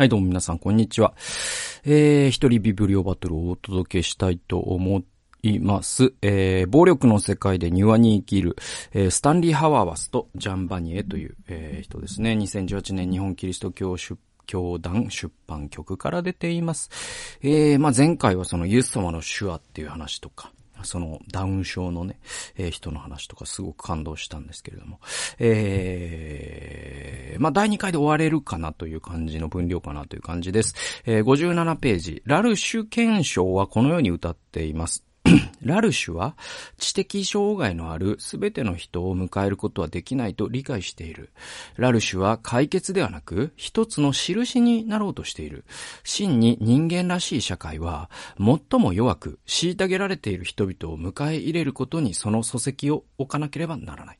はい、どうも皆さん、こんにちは。えー、一人ビブリオバトルをお届けしたいと思います。えー、暴力の世界で庭に生きる、えー、スタンリー・ハワーワスとジャン・バニエという、えー、人ですね。2018年日本キリスト教出教団出版局から出ています。えー、まあ、前回はそのイエス様の手話っていう話とか、そのダウン症のね、えー、人の話とかすごく感動したんですけれども、えー、まあ、第2回で終われるかなという感じの分量かなという感じです。えー、57ページ、ラルシュ憲章はこのように歌っています。ラルシュは知的障害のあるすべての人を迎えることはできないと理解している。ラルシュは解決ではなく一つの印になろうとしている。真に人間らしい社会は最も弱く虐げられている人々を迎え入れることにその礎石を置かなければならない。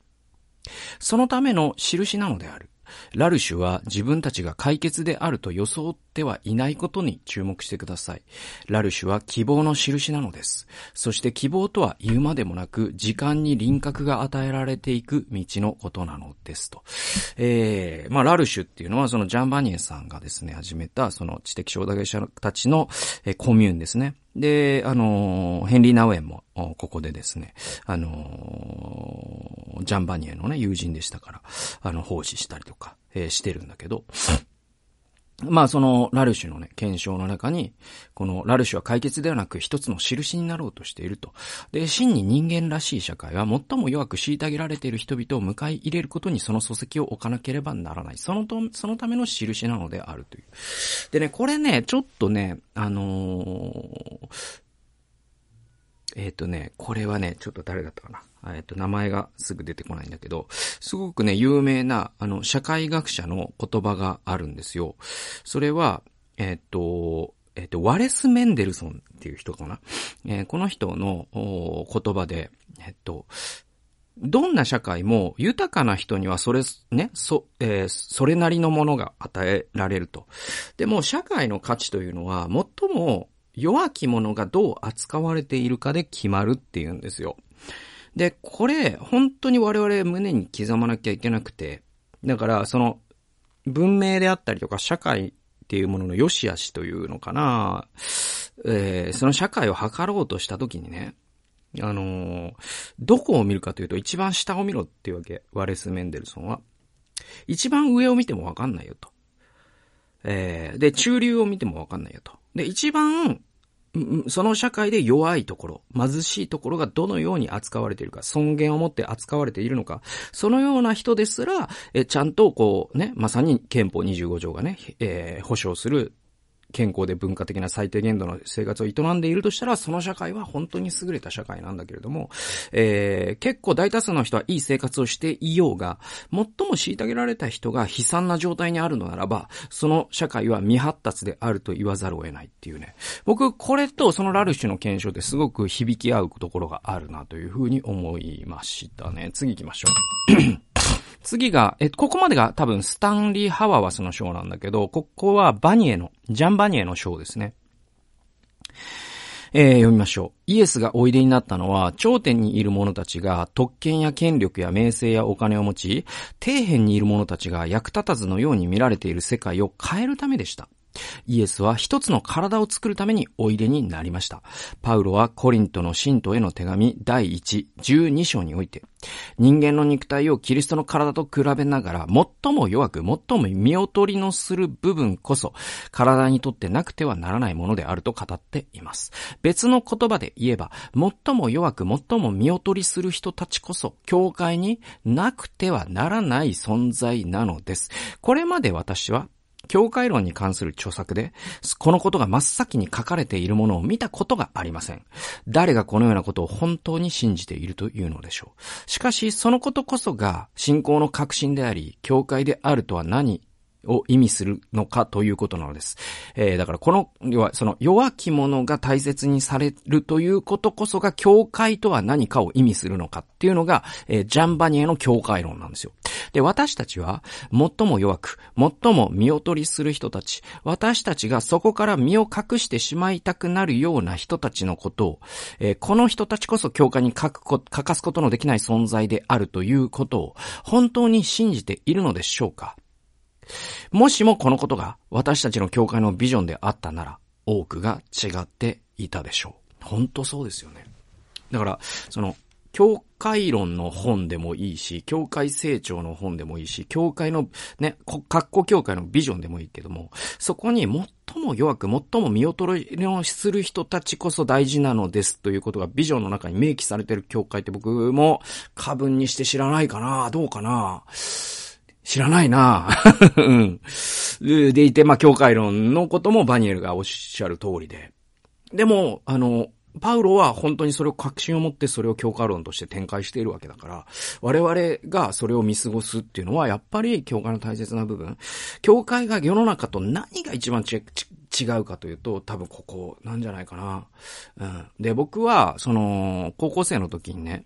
そのための印なのである。ラルシュは自分たちが解決であると装ってはいないことに注目してください。ラルシュは希望の印なのです。そして希望とは言うまでもなく、時間に輪郭が与えられていく道のことなのですと。えー、まあ、ラルシュっていうのはそのジャンバニエさんがですね、始めたその知的障害者たちの、えコミューンですね。で、あの、ヘンリー・ナウェンも、ここでですね、あの、ジャンバニエのね、友人でしたから、あの、奉仕したりとか、えー、してるんだけど、まあそのラルシュのね、検証の中に、このラルシュは解決ではなく一つの印になろうとしていると。で、真に人間らしい社会は最も弱く虐げられている人々を迎え入れることにその礎石を置かなければならない。そのと、そのための印なのであるという。でね、これね、ちょっとね、あのー、えっ、ー、とね、これはね、ちょっと誰だったかな。えっと、名前がすぐ出てこないんだけど、すごくね、有名な、あの、社会学者の言葉があるんですよ。それは、えっと、えっと、ワレス・メンデルソンっていう人かな。え、この人の言葉で、えっと、どんな社会も豊かな人にはそれ、ね、そ、えー、それなりのものが与えられると。でも社会の価値というのは最も弱き者がどう扱われているかで決まるっていうんですよ。で、これ、本当に我々胸に刻まなきゃいけなくて、だから、その、文明であったりとか社会っていうものの良し悪しというのかな、えー、その社会を図ろうとしたときにね、あのー、どこを見るかというと一番下を見ろっていうわけ、ワレス・メンデルソンは。一番上を見てもわかんないよと。えー、で、中流を見てもわかんないよと。で、一番その社会で弱いところ、貧しいところがどのように扱われているか、尊厳を持って扱われているのか、そのような人ですら、えちゃんとこうね、まさに憲法25条がね、えー、保障する健康で文化的な最低限度の生活を営んでいるとしたら、その社会は本当に優れた社会なんだけれども、えー、結構大多数の人はいい生活をしていようが、最も虐げられた人が悲惨な状態にあるのならば、その社会は未発達であると言わざるを得ないっていうね。僕、これとそのラルシュの検証ですごく響き合うところがあるなというふうに思いましたね。次行きましょう。次が、え、ここまでが多分スタンリー・ハワワスの章なんだけど、ここはバニエの、ジャン・バニエの章ですね。えー、読みましょう。イエスがおいでになったのは、頂点にいる者たちが特権や権力や名声やお金を持ち、底辺にいる者たちが役立たずのように見られている世界を変えるためでした。イエスは一つの体を作るためにおいでになりました。パウロはコリントの信徒への手紙第1、12章において、人間の肉体をキリストの体と比べながら、最も弱く、最も見劣りのする部分こそ、体にとってなくてはならないものであると語っています。別の言葉で言えば、最も弱く、最も見劣りする人たちこそ、教会になくてはならない存在なのです。これまで私は教会論に関する著作で、このことが真っ先に書かれているものを見たことがありません。誰がこのようなことを本当に信じているというのでしょう。しかし、そのことこそが信仰の核心であり、教会であるとは何を意味するのかということなのです。えー、だからこの、要はその弱き者が大切にされるということこそが教会とは何かを意味するのかっていうのが、えー、ジャンバニエの教会論なんですよ。で、私たちは最も弱く、最も見劣りする人たち、私たちがそこから身を隠してしまいたくなるような人たちのことを、えー、この人たちこそ教会に書くこ、書かすことのできない存在であるということを本当に信じているのでしょうか？もしもこのことが私たちの教会のビジョンであったなら、多くが違っていたでしょう。本当そうですよね。だから、その、教会論の本でもいいし、教会成長の本でもいいし、教会の、ね、格好教会のビジョンでもいいけども、そこに最も弱く、最も見劣りをする人たちこそ大事なのですということがビジョンの中に明記されてる教会って僕も過分にして知らないかなどうかな知らないな うん。でいて、まあ、教会論のこともバニエルがおっしゃる通りで。でも、あの、パウロは本当にそれを確信を持ってそれを教科論として展開しているわけだから、我々がそれを見過ごすっていうのは、やっぱり教会の大切な部分。教会が世の中と何が一番違うかというと、多分ここなんじゃないかな。うん。で、僕は、その、高校生の時にね、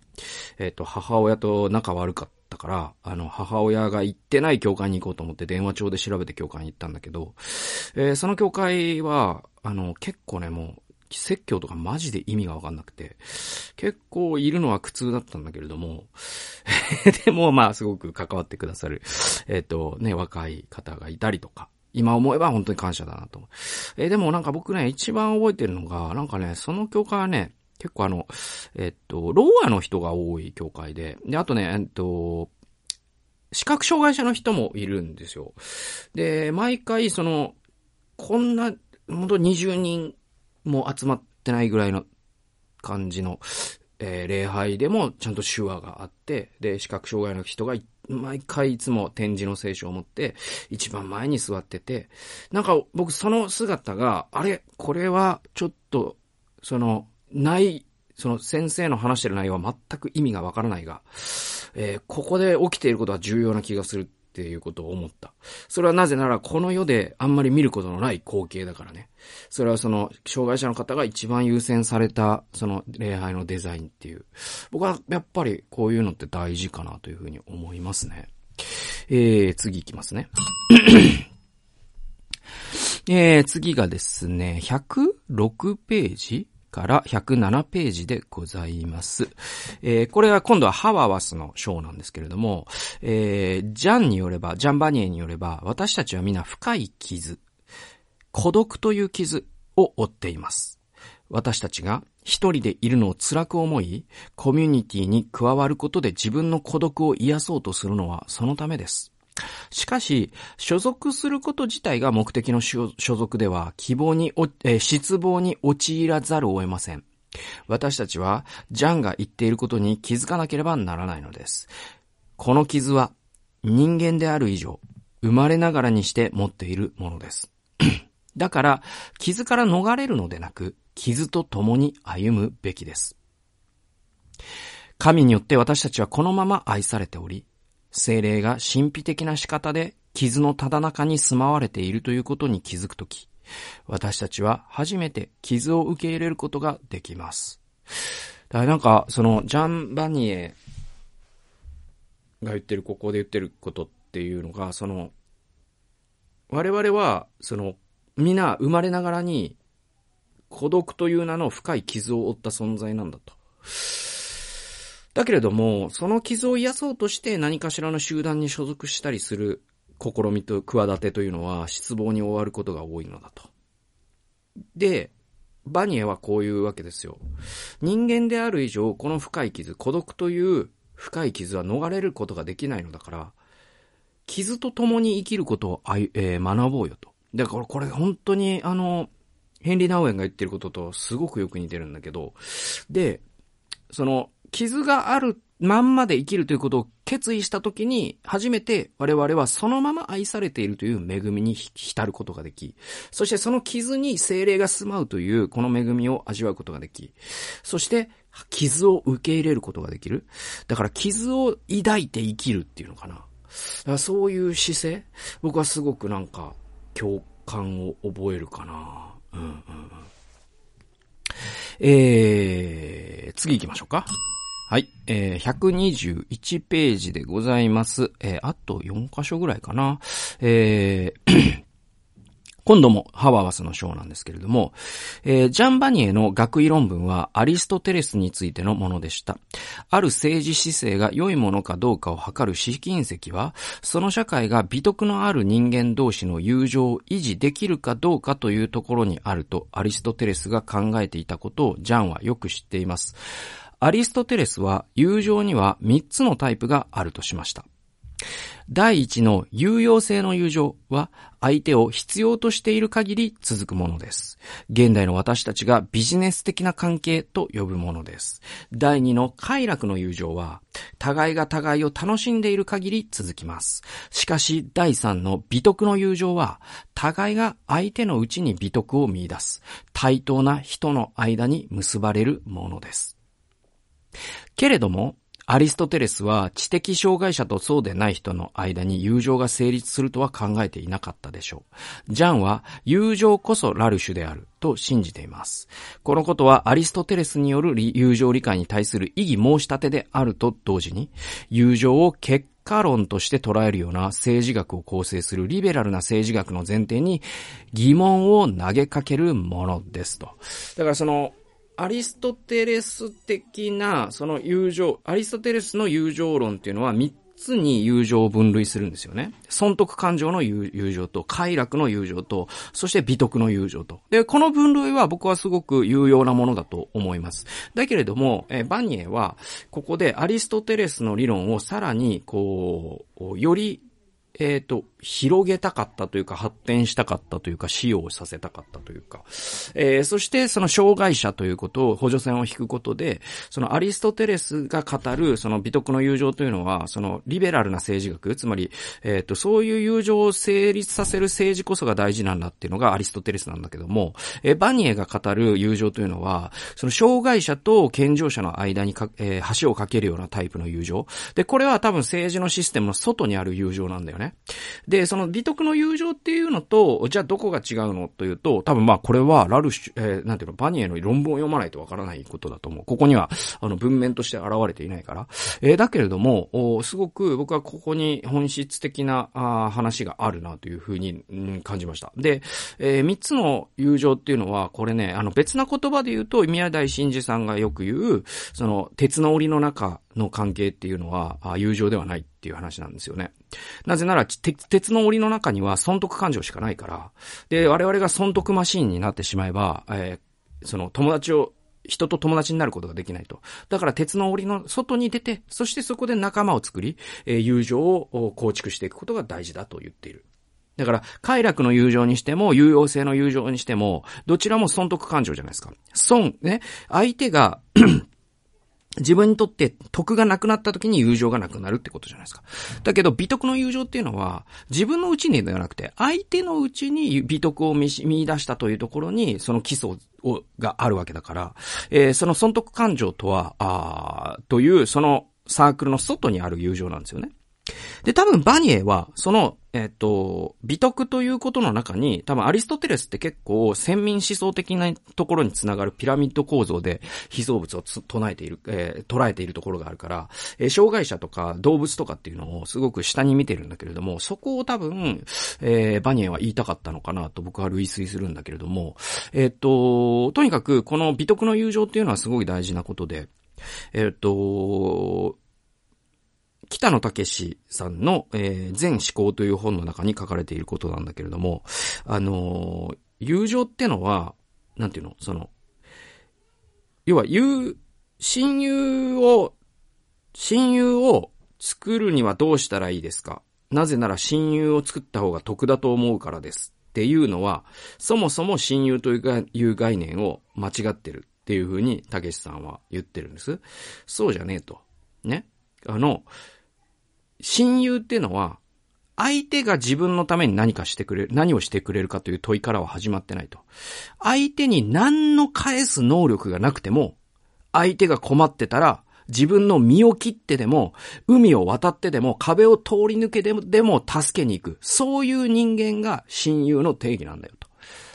えっ、ー、と、母親と仲悪かったから、あの、母親が行ってない教会に行こうと思って電話帳で調べて教会に行ったんだけど、えー、その教会は、あの、結構ね、もう、説教とかマジで意味がわかんなくて、結構いるのは苦痛だったんだけれども、でもまあすごく関わってくださる、えっ、ー、とね、若い方がいたりとか、今思えば本当に感謝だなと。えー、でもなんか僕ね、一番覚えてるのが、なんかね、その教会はね、結構あの、えっと、ローアの人が多い教会で、で、あとね、えっと、視覚障害者の人もいるんですよ。で、毎回その、こんな、本当20人も集まってないぐらいの感じの、えー、礼拝でもちゃんと手話があって、で、視覚障害の人が毎回いつも展示の聖書を持って、一番前に座ってて、なんか僕その姿が、あれこれはちょっと、その、ない、その先生の話してる内容は全く意味がわからないが、えー、ここで起きていることは重要な気がするっていうことを思った。それはなぜならこの世であんまり見ることのない光景だからね。それはその、障害者の方が一番優先された、その礼拝のデザインっていう。僕はやっぱりこういうのって大事かなというふうに思いますね。えー、次いきますね。えー、次がですね、106ページから107ページでございます。えー、これは今度はハワワスの章なんですけれども、えー、ジャンによれば、ジャンバニエによれば、私たちは皆深い傷、孤独という傷を負っています。私たちが一人でいるのを辛く思い、コミュニティに加わることで自分の孤独を癒そうとするのはそのためです。しかし、所属すること自体が目的の所属では、希望に、えー、失望に陥らざるを得ません。私たちは、ジャンが言っていることに気づかなければならないのです。この傷は、人間である以上、生まれながらにして持っているものです。だから、傷から逃れるのでなく、傷と共に歩むべきです。神によって私たちはこのまま愛されており、精霊が神秘的な仕方で傷のただ中に住まわれているということに気づくとき、私たちは初めて傷を受け入れることができます。だからなんか、その、ジャン・バニエが言ってる、ここで言ってることっていうのが、その、我々は、その、皆生まれながらに孤独という名の深い傷を負った存在なんだと。だけれども、その傷を癒そうとして何かしらの集団に所属したりする試みと企てというのは失望に終わることが多いのだと。で、バニエはこういうわけですよ。人間である以上、この深い傷、孤独という深い傷は逃れることができないのだから、傷と共に生きることをあ、えー、学ぼうよと。だからこれ本当にあの、ヘンリー・ナウエンが言ってることとすごくよく似てるんだけど、で、その、傷があるまんまで生きるということを決意したときに、初めて我々はそのまま愛されているという恵みに浸ることができ、そしてその傷に精霊が住まうというこの恵みを味わうことができ、そして傷を受け入れることができる。だから傷を抱いて生きるっていうのかな。だからそういう姿勢、僕はすごくなんか共感を覚えるかな。うんうんうん。えー、次行きましょうか。はい。えー、121ページでございます。えー、あと4箇所ぐらいかな。えー、今度もハワーワスの章なんですけれども、えー、ジャンバニエの学位論文はアリストテレスについてのものでした。ある政治姿勢が良いものかどうかを測る試金石は、その社会が美徳のある人間同士の友情を維持できるかどうかというところにあるとアリストテレスが考えていたことをジャンはよく知っています。アリストテレスは友情には3つのタイプがあるとしました。第一の有用性の友情は相手を必要としている限り続くものです。現代の私たちがビジネス的な関係と呼ぶものです。第二の快楽の友情は互いが互いを楽しんでいる限り続きます。しかし第三の美徳の友情は互いが相手のうちに美徳を見出す対等な人の間に結ばれるものです。けれども、アリストテレスは知的障害者とそうでない人の間に友情が成立するとは考えていなかったでしょう。ジャンは友情こそラルシュであると信じています。このことはアリストテレスによる友情理解に対する異議申し立てであると同時に、友情を結果論として捉えるような政治学を構成するリベラルな政治学の前提に疑問を投げかけるものですと。だからその、アリストテレス的な、その友情、アリストテレスの友情論っていうのは3つに友情を分類するんですよね。損得感情の友情と、快楽の友情と、そして美徳の友情と。で、この分類は僕はすごく有用なものだと思います。だけれども、えバニエは、ここでアリストテレスの理論をさらに、こう、よりえっ、ー、と、広げたかったというか、発展したかったというか、使用させたかったというか、えー、そしてその障害者ということを補助線を引くことで、そのアリストテレスが語る、その美徳の友情というのは、そのリベラルな政治学、つまり、えっ、ー、と、そういう友情を成立させる政治こそが大事なんだっていうのがアリストテレスなんだけども、えー、バニエが語る友情というのは、その障害者と健常者の間にか、えー、橋を架けるようなタイプの友情。で、これは多分政治のシステムの外にある友情なんだよね。で、その美徳の友情っていうのと、じゃあどこが違うのというと、多分まあこれはラルシュ、えー、なんていうの、バニエの論文を読まないとわからないことだと思う。ここには、あの文面として現れていないから。えー、だけれども、すごく僕はここに本質的なあ話があるなというふうに、うん、感じました。で、えー、三つの友情っていうのは、これね、あの別な言葉で言うと、宮台真司さんがよく言う、その鉄の檻の中の関係っていうのは、友情ではないっていう話なんですよね。なぜなら、鉄の檻の中には損得感情しかないから、で、我々が損得マシーンになってしまえば、えー、その友達を人と友達になることができないと。だから鉄の檻の外に出て、そしてそこで仲間を作り、えー、友情を構築していくことが大事だと言っている。だから、快楽の友情にしても、有用性の友情にしても、どちらも損得感情じゃないですか。損、ね。相手が自分にとって徳がなくなった時に友情がなくなるってことじゃないですか。だけど、美徳の友情っていうのは、自分のうちにではなくて、相手のうちに美徳を見見出したというところに、その基礎をがあるわけだから、えー、その損得感情とは、あという、そのサークルの外にある友情なんですよね。で、多分バニエは、その、えっ、と、美徳ということの中に、多分アリストテレスって結構先民思想的なところにつながるピラミッド構造で被造物を唱えている、えー、捉えているところがあるから、えー、障害者とか動物とかっていうのをすごく下に見てるんだけれども、そこを多分、えー、バニエは言いたかったのかなと僕は類推するんだけれども、えっ、と、とにかくこの美徳の友情っていうのはすごい大事なことで、えっ、と、北野武さんの、えー、全思考という本の中に書かれていることなんだけれども、あのー、友情ってのは、なんていうの？その、要は、友、親友を、親友を作るにはどうしたらいいですか？なぜなら親友を作った方が得だと思うからです。っていうのは、そもそも親友という概念を間違ってるっていうふうに、たけしさんは言ってるんです。そうじゃねえと。ね？あの、親友っていうのは、相手が自分のために何かしてくれる、何をしてくれるかという問いからは始まってないと。相手に何の返す能力がなくても、相手が困ってたら、自分の身を切ってでも、海を渡ってでも、壁を通り抜けでも、でも助けに行く。そういう人間が親友の定義なんだよと。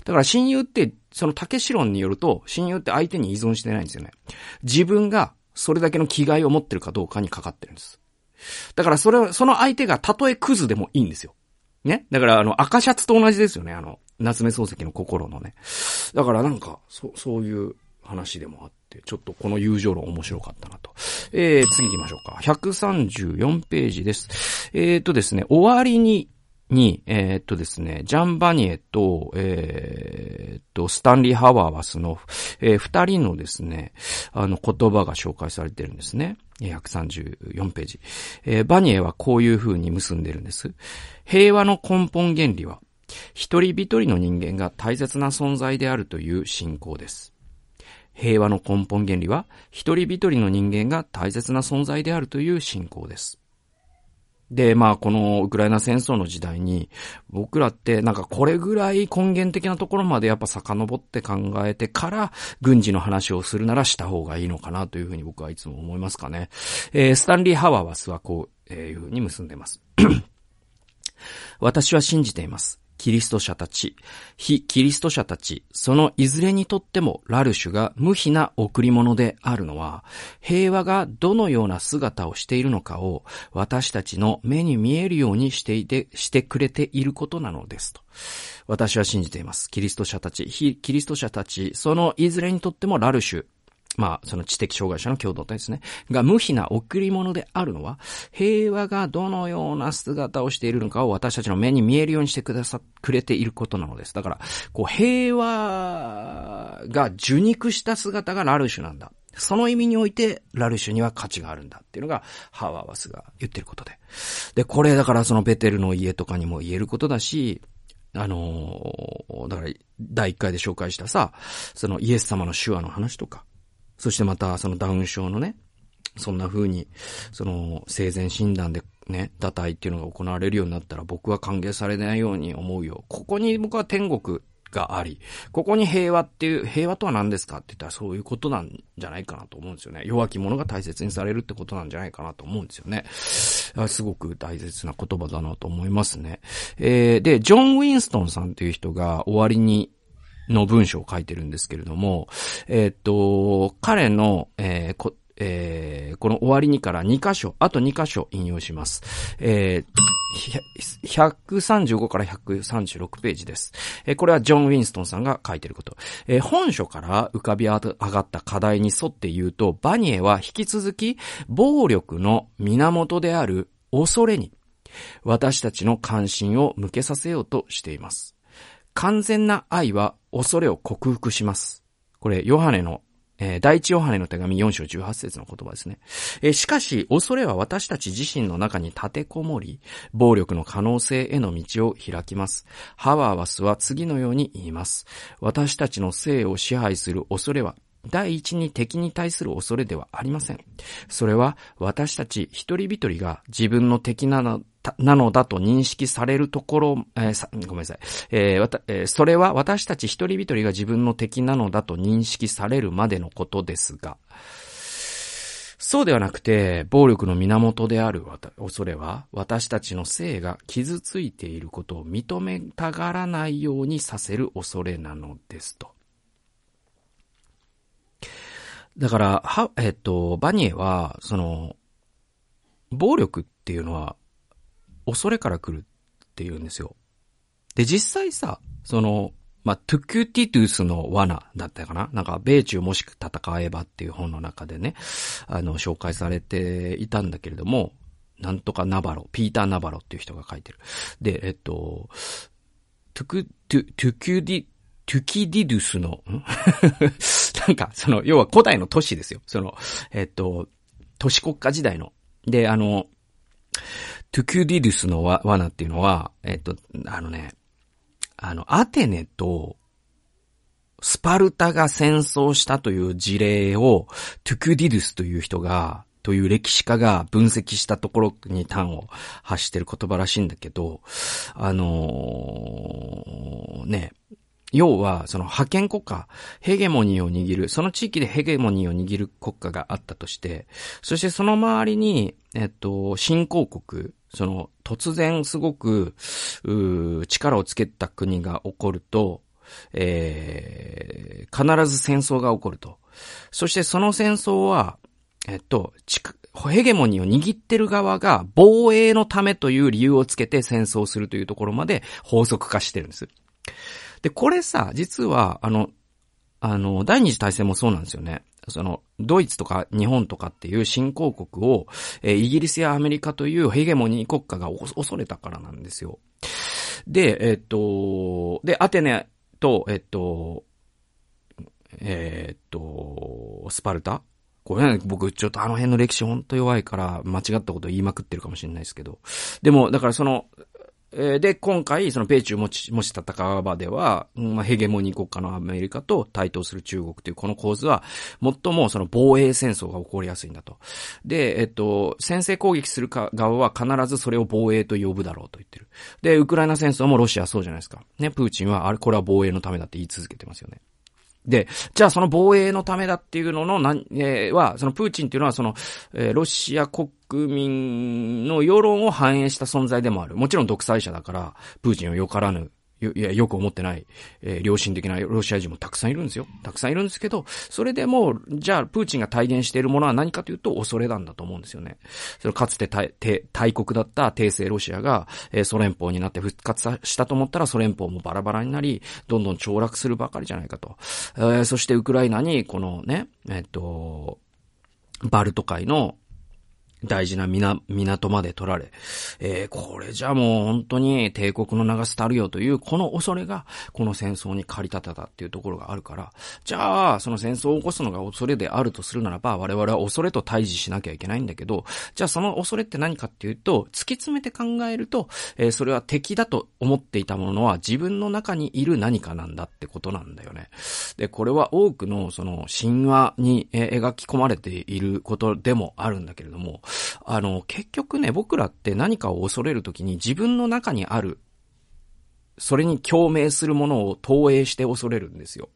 だから親友って、その竹志論によると、親友って相手に依存してないんですよね。自分がそれだけの気概を持ってるかどうかにかかってるんです。だからそれ、その相手がたとえクズでもいいんですよ。ね？だからあの赤シャツと同じですよね。あの、夏目漱石の心のね。だからなんか、そ、そういう話でもあって、ちょっとこの友情論面白かったなと。えー、次行きましょうか。134ページです。えーとですね、終わりにに、えー、っとですね、ジャン・バニエと、えー、っと、スタンリー・ハワーワスの、えー、二人のですね、あの言葉が紹介されてるんですね。134ページ。えー、バニエはこういう風に結んでるんです。平和の根本原理は、一人一人の人間が大切な存在であるという信仰です。平和の根本原理は、一人一人の人間が大切な存在であるという信仰です。で、まあ、このウクライナ戦争の時代に、僕らってなんかこれぐらい根源的なところまでやっぱ遡って考えてから、軍事の話をするならした方がいいのかなというふうに僕はいつも思いますかね。えー、スタンリー・ハワーはスはこうえいうふうに結んでます。私は信じています。キリスト者たち、非キリスト者たち、そのいずれにとってもラルシュが無比な贈り物であるのは、平和がどのような姿をしているのかを私たちの目に見えるようにしていて、してくれていることなのですと。私は信じています。キリスト者たち、非キリスト者たち、そのいずれにとってもラルシュ、まあ、その知的障害者の共同体ですね。が無比な贈り物であるのは、平和がどのような姿をしているのかを私たちの目に見えるようにしてくださ、くれていることなのです。だから、こう、平和が受肉した姿がラルシュなんだ。その意味において、ラルシュには価値があるんだっていうのが、ハワーワスが言ってることで。で、これだからそのベテルの家とかにも言えることだし、あのー、だから、第一回で紹介したさ、そのイエス様の手話の話とか、そしてまた、そのダウン症のね、そんな風に、その、生前診断でね、堕胎っていうのが行われるようになったら僕は歓迎されないように思うよ。ここに僕は天国があり、ここに平和っていう、平和とは何ですかって言ったらそういうことなんじゃないかなと思うんですよね。弱き者が大切にされるってことなんじゃないかなと思うんですよね。すごく大切な言葉だなと思いますね。えー、で、ジョン・ウィンストンさんという人が終わりにの文章を書いてるんですけれども、えー、っと、彼の、えー、こ、えー、この終わりにから2箇所、あと2箇所引用します。えー、135から136ページです。えー、これはジョン・ウィンストンさんが書いてること。えー、本書から浮かび上がった課題に沿って言うと、バニエは引き続き暴力の源である恐れに私たちの関心を向けさせようとしています。完全な愛は恐れを克服します。これ、ヨハネの、えー、第一ヨハネの手紙4章18節の言葉ですね。えー、しかし、恐れは私たち自身の中に立てこもり、暴力の可能性への道を開きます。ハワーワスは次のように言います。私たちの性を支配する恐れは、第一に敵に対する恐れではありません。それは私たち一人一人が自分の敵なのなのだと認識されるところ、えー、ごめんなさい。えーわたえー、それは私たち一人一人が自分の敵なのだと認識されるまでのことですが、そうではなくて、暴力の源である恐れは、私たちの性が傷ついていることを認めたがらないようにさせる恐れなのですと。だから、は、えっと、バニエは、その、暴力っていうのは、恐れから来るって言うんですよ。で、実際さ、その、まあ、トゥキューティトゥースの罠だったかな？なんか、米中もし戦わばっていう本の中でね、あの、紹介されていたんだけれども、なんとかナバロ、ピーター・ナバロっていう人が書いてる。で、えっと、トゥク、トゥ、トゥキューディ、トゥキディドゥスの、なんか、その、要は古代の都市ですよ。その、えっと、都市国家時代の。で、あの、トゥキュディドゥスの罠っていうのは、えっと、あのね、あの、アテネと、スパルタが戦争したという事例を、トゥキュディドゥスという人が、という歴史家が分析したところに端を発してる言葉らしいんだけど、あのー、ね、要は、その派遣国家、ヘゲモニーを握る、その地域でヘゲモニーを握る国家があったとして、そしてその周りに、えっと、新興国、その、突然すごく、う力をつけた国が起こると、えー、必ず戦争が起こると。そしてその戦争は、えっと、ヘゲモニーを握ってる側が防衛のためという理由をつけて戦争するというところまで法則化してるんです。で、これさ、実は、あの、あの、第二次大戦もそうなんですよね。その、ドイツとか日本とかっていう新興国を、えー、イギリスやアメリカというヘゲモニー国家が恐れたからなんですよ。で、えっと、で、アテネと、えっと、えっと、スパルタ？これね、僕ちょっとあの辺の歴史ほんと弱いから間違ったこと言いまくってるかもしれないですけど。でも、だからその、えで、今回、その米中もし、もし戦う場では、まあ、ヘゲモニー国家のアメリカと対等する中国というこの構図は、最もその防衛戦争が起こりやすいんだと。で、えっと、先制攻撃する側は必ずそれを防衛と呼ぶだろうと言ってる。で、ウクライナ戦争もロシアそうじゃないですか。ね、プーチンは、あれ、これは防衛のためだって言い続けてますよね。で、じゃあその防衛のためだっていうのの、なん、えー、は、そのプーチンっていうのはその、えー、ロシア国民の世論を反映した存在でもある。もちろん独裁者だから、プーチンをよからぬよ、いや、よく思ってない、えー、良心的なロシア人もたくさんいるんですよ。たくさんいるんですけど、それでも、じゃあ、プーチンが体現しているものは何かというと、恐れなんだと思うんですよね。それかつて大大国だった帝政ロシアが、えー、ソ連邦になって復活したと思ったら、ソ連邦もバラバラになり、どんどん凋落するばかりじゃないかと。えー、そしてウクライナに、このね、えっと、バルト海の、大事な港まで取られ、えー、これじゃもう本当に帝国の流すたるよというこの恐れがこの戦争に駆り立てたっていうところがあるから、じゃあその戦争を起こすのが恐れであるとするならば我々は恐れと対峙しなきゃいけないんだけど、じゃあその恐れって何かっていうと、突き詰めて考えると、えー、それは敵だと思っていたものは自分の中にいる何かなんだってことなんだよね。で、これは多くのその神話に、描き込まれていることでもあるんだけれども、あの、結局ね、僕らって何かを恐れるときに自分の中にある、それに共鳴するものを投影して恐れるんですよ。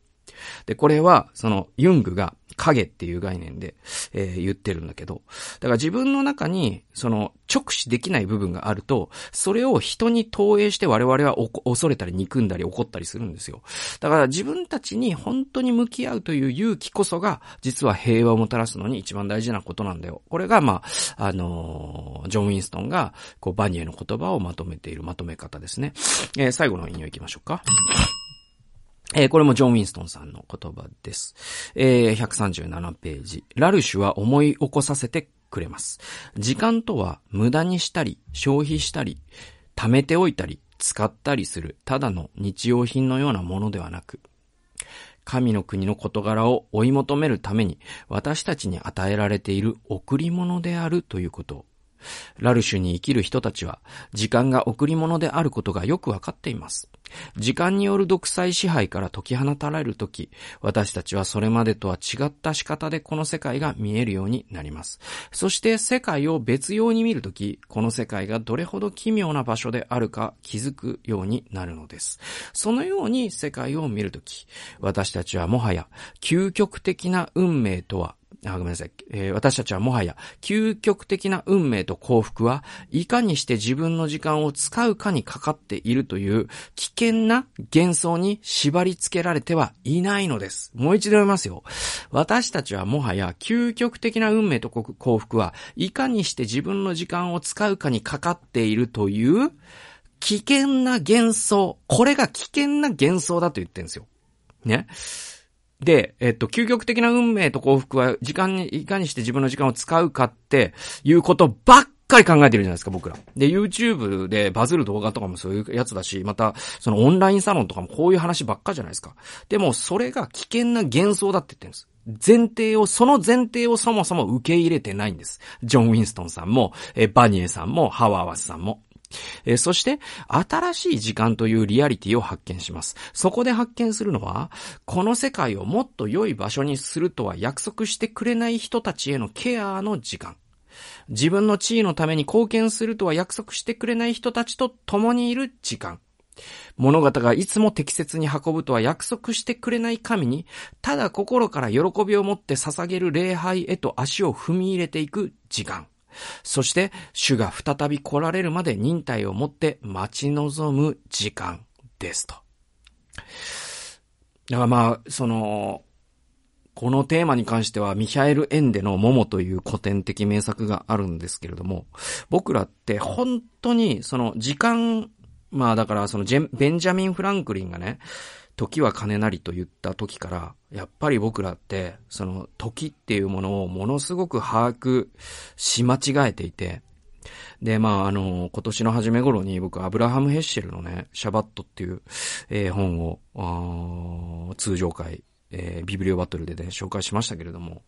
で、これは、その、ユングが影っていう概念で、えー、言ってるんだけど、だから自分の中に、その、直視できない部分があると、それを人に投影して我々は恐れたり憎んだり怒ったりするんですよ。だから自分たちに本当に向き合うという勇気こそが、実は平和をもたらすのに一番大事なことなんだよ。これが、まあ、あのー、ジョン・ウィンストンが、こう、バニエの言葉をまとめているまとめ方ですね。えー、最後の引用行きましょうか。えー、これもジョン・ウィンストンさんの言葉です。えー、137ページ。ラルシュは思い起こさせてくれます。時間とは無駄にしたり、消費したり、貯めておいたり、使ったりする、ただの日用品のようなものではなく、神の国の事柄を追い求めるために私たちに与えられている贈り物であるということをラルシュに生きる人たちは、時間が贈り物であることがよくわかっています。時間による独裁支配から解き放たれるとき、私たちはそれまでとは違った仕方でこの世界が見えるようになります。そして世界を別様に見るとき、この世界がどれほど奇妙な場所であるか気づくようになるのです。そのように世界を見るとき、私たちはもはや究極的な運命とはあ、ごめんなさい。えー、私たちはもはや、究極的な運命と幸福は、いかにして自分の時間を使うかにかかっているという、危険な幻想に縛り付けられてはいないのです。もう一度読みますよ。私たちはもはや、究極的な運命と幸福は、いかにして自分の時間を使うかにかかっているという、危険な幻想。これが危険な幻想だと言ってるんですよ。ね。で、えっと、究極的な運命と幸福は、時間に、いかにして自分の時間を使うかっていうことばっかり考えてるじゃないですか、僕ら。で、YouTube でバズる動画とかもそういうやつだし、また、そのオンラインサロンとかもこういう話ばっかじゃないですか。でも、それが危険な幻想だって言ってるんです。前提を、その前提をそもそも受け入れてないんです。ジョン・ウィンストンさんも、えバニエさんも、ハワーワスさんも。えー、そして、新しい時間というリアリティを発見します。そこで発見するのは、この世界をもっと良い場所にするとは約束してくれない人たちへのケアの時間。自分の地位のために貢献するとは約束してくれない人たちと共にいる時間。物語がいつも適切に運ぶとは約束してくれない神に、ただ心から喜びを持って捧げる礼拝へと足を踏み入れていく時間。そして、主が再び来られるまで忍耐を持って待ち望む時間ですと。だからまあ、その、このテーマに関しては、ミヒャエル・エンデのモモという古典的名作があるんですけれども、僕らって本当にその時間、まあだからそのベンジャミン・フランクリンがね、時は金なりと言った時から、やっぱり僕らって、その時っていうものをものすごく把握し間違えていて、で、まあ、あの、今年の初め頃に僕、アブラハム・ヘッシェルのね、シャバットっていう、えー、本を、通常会、えー、ビブリオバトルでね、紹介しましたけれども、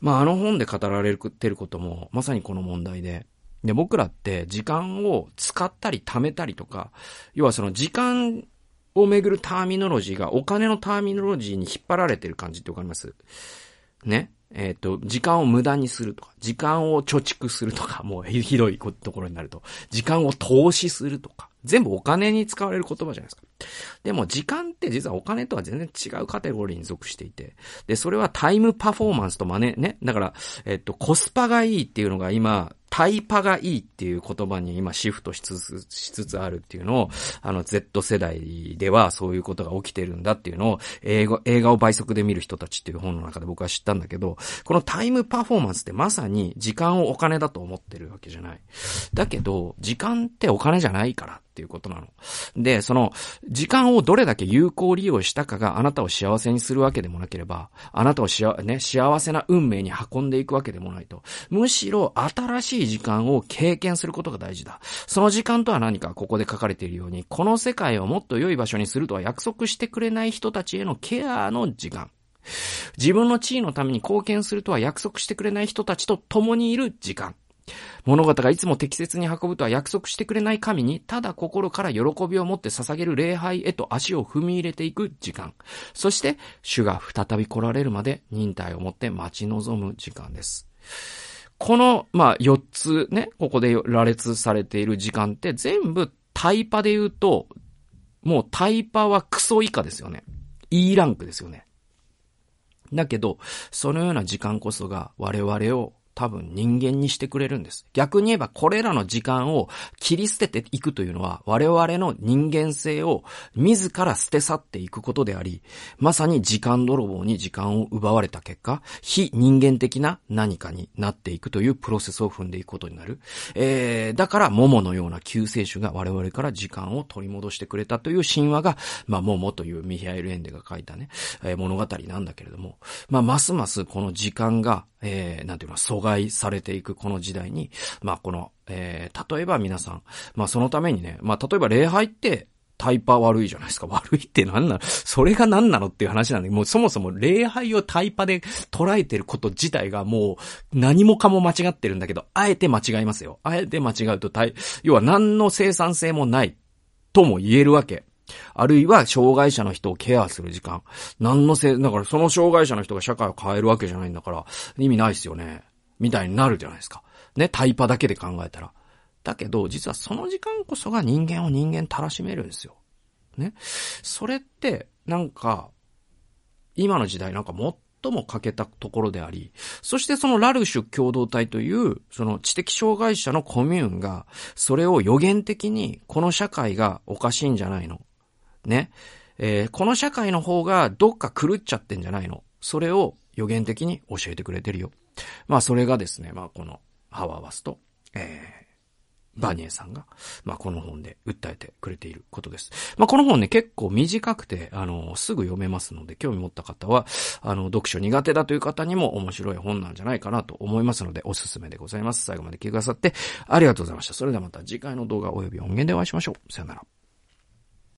まあ、あの本で語られてることも、まさにこの問題で、で、僕らって時間を使ったり貯めたりとか、要はその時間をめぐるターミノロジーがお金のターミノロジーに引っ張られてる感じってわかります？ね？えっ、ー、と、時間を無駄にするとか、時間を貯蓄するとか、もうひどいところになると、時間を投資するとか、全部お金に使われる言葉じゃないですか。でも時間って実はお金とは全然違うカテゴリーに属していて、で、それはタイムパフォーマンスと真似、ね？だから、えっと、コスパがいいっていうのが今、タイパがいいっていう言葉に今シフトしつつ、しつつあるっていうのを、あの Z 世代ではそういうことが起きてるんだっていうのを、映画、映画を倍速で見る人たちっていう本の中で僕は知ったんだけど、このタイムパフォーマンスってまさに時間をお金だと思ってるわけじゃない。だけど、時間ってお金じゃないからっていうことなの。で、その、時間をどれだけ有効利用したかがあなたを幸せにするわけでもなければ、あなたをしあ、ね、幸せな運命に運んでいくわけでもないと。むしろ新しいい時間を経験することが大事だ。その時間とは何かここで書かれているように、この世界をもっと良い場所にするとは約束してくれない人たちへのケアの時間。自分の地位のために貢献するとは約束してくれない人たちと共にいる時間。物事がいつも適切に運ぶとは約束してくれない神に、ただ心から喜びを持って捧げる礼拝へと足を踏み入れていく時間。そして、主が再び来られるまで忍耐を持って待ち望む時間です。この、まあ、4つね、ここで羅列されている時間って全部タイパで言うと、もうタイパはクソ以下ですよね。E ランクですよね。だけど、そのような時間こそが我々を多分人間にしてくれるんです。逆に言えばこれらの時間を切り捨てていくというのは我々の人間性を自ら捨て去っていくことであり、まさに時間泥棒に時間を奪われた結果、非人間的な何かになっていくというプロセスを踏んでいくことになる。えー、だから桃のような救世主が我々から時間を取り戻してくれたという神話が、まあ桃というミヒャエル・エンデが書いたね、えー、物語なんだけれども、まあますますこの時間が、えー、なんていうの、害されていくこの時代に、まあこの、えー、例えば皆さん、まあそのためにね、まあ例えば礼拝って、タイパ悪いじゃないですか。悪いって何なの？それが何なのっていう話なんで、もうそもそも礼拝をタイパで捉えてること自体がもう何もかも間違ってるんだけど、あえて間違いますよ。あえて間違うと、要は何の生産性もないとも言えるわけ。あるいは、障害者の人をケアする時間。何のせい、だからその障害者の人が社会を変えるわけじゃないんだから、意味ないっすよね。みたいになるじゃないですか。ね、タイパだけで考えたら。だけど、実はその時間こそが人間を人間たらしめるんですよ。ね。それって、なんか、今の時代なんか最も欠けたところであり、そしてそのラルシュ共同体という、その知的障害者のコミューンが、それを予言的に、この社会がおかしいんじゃないのね。えー、この社会の方がどっか狂っちゃってんじゃないのそれを予言的に教えてくれてるよ。まあそれがですね、まあこのハワーワスと、えー、バニエさんが、まあこの本で訴えてくれていることです。まあこの本ね結構短くて、あの、すぐ読めますので、興味持った方は、あの、読書苦手だという方にも面白い本なんじゃないかなと思いますので、おすすめでございます。最後まで聞いてくださって、ありがとうございました。それではまた次回の動画及び音源でお会いしましょう。さよなら。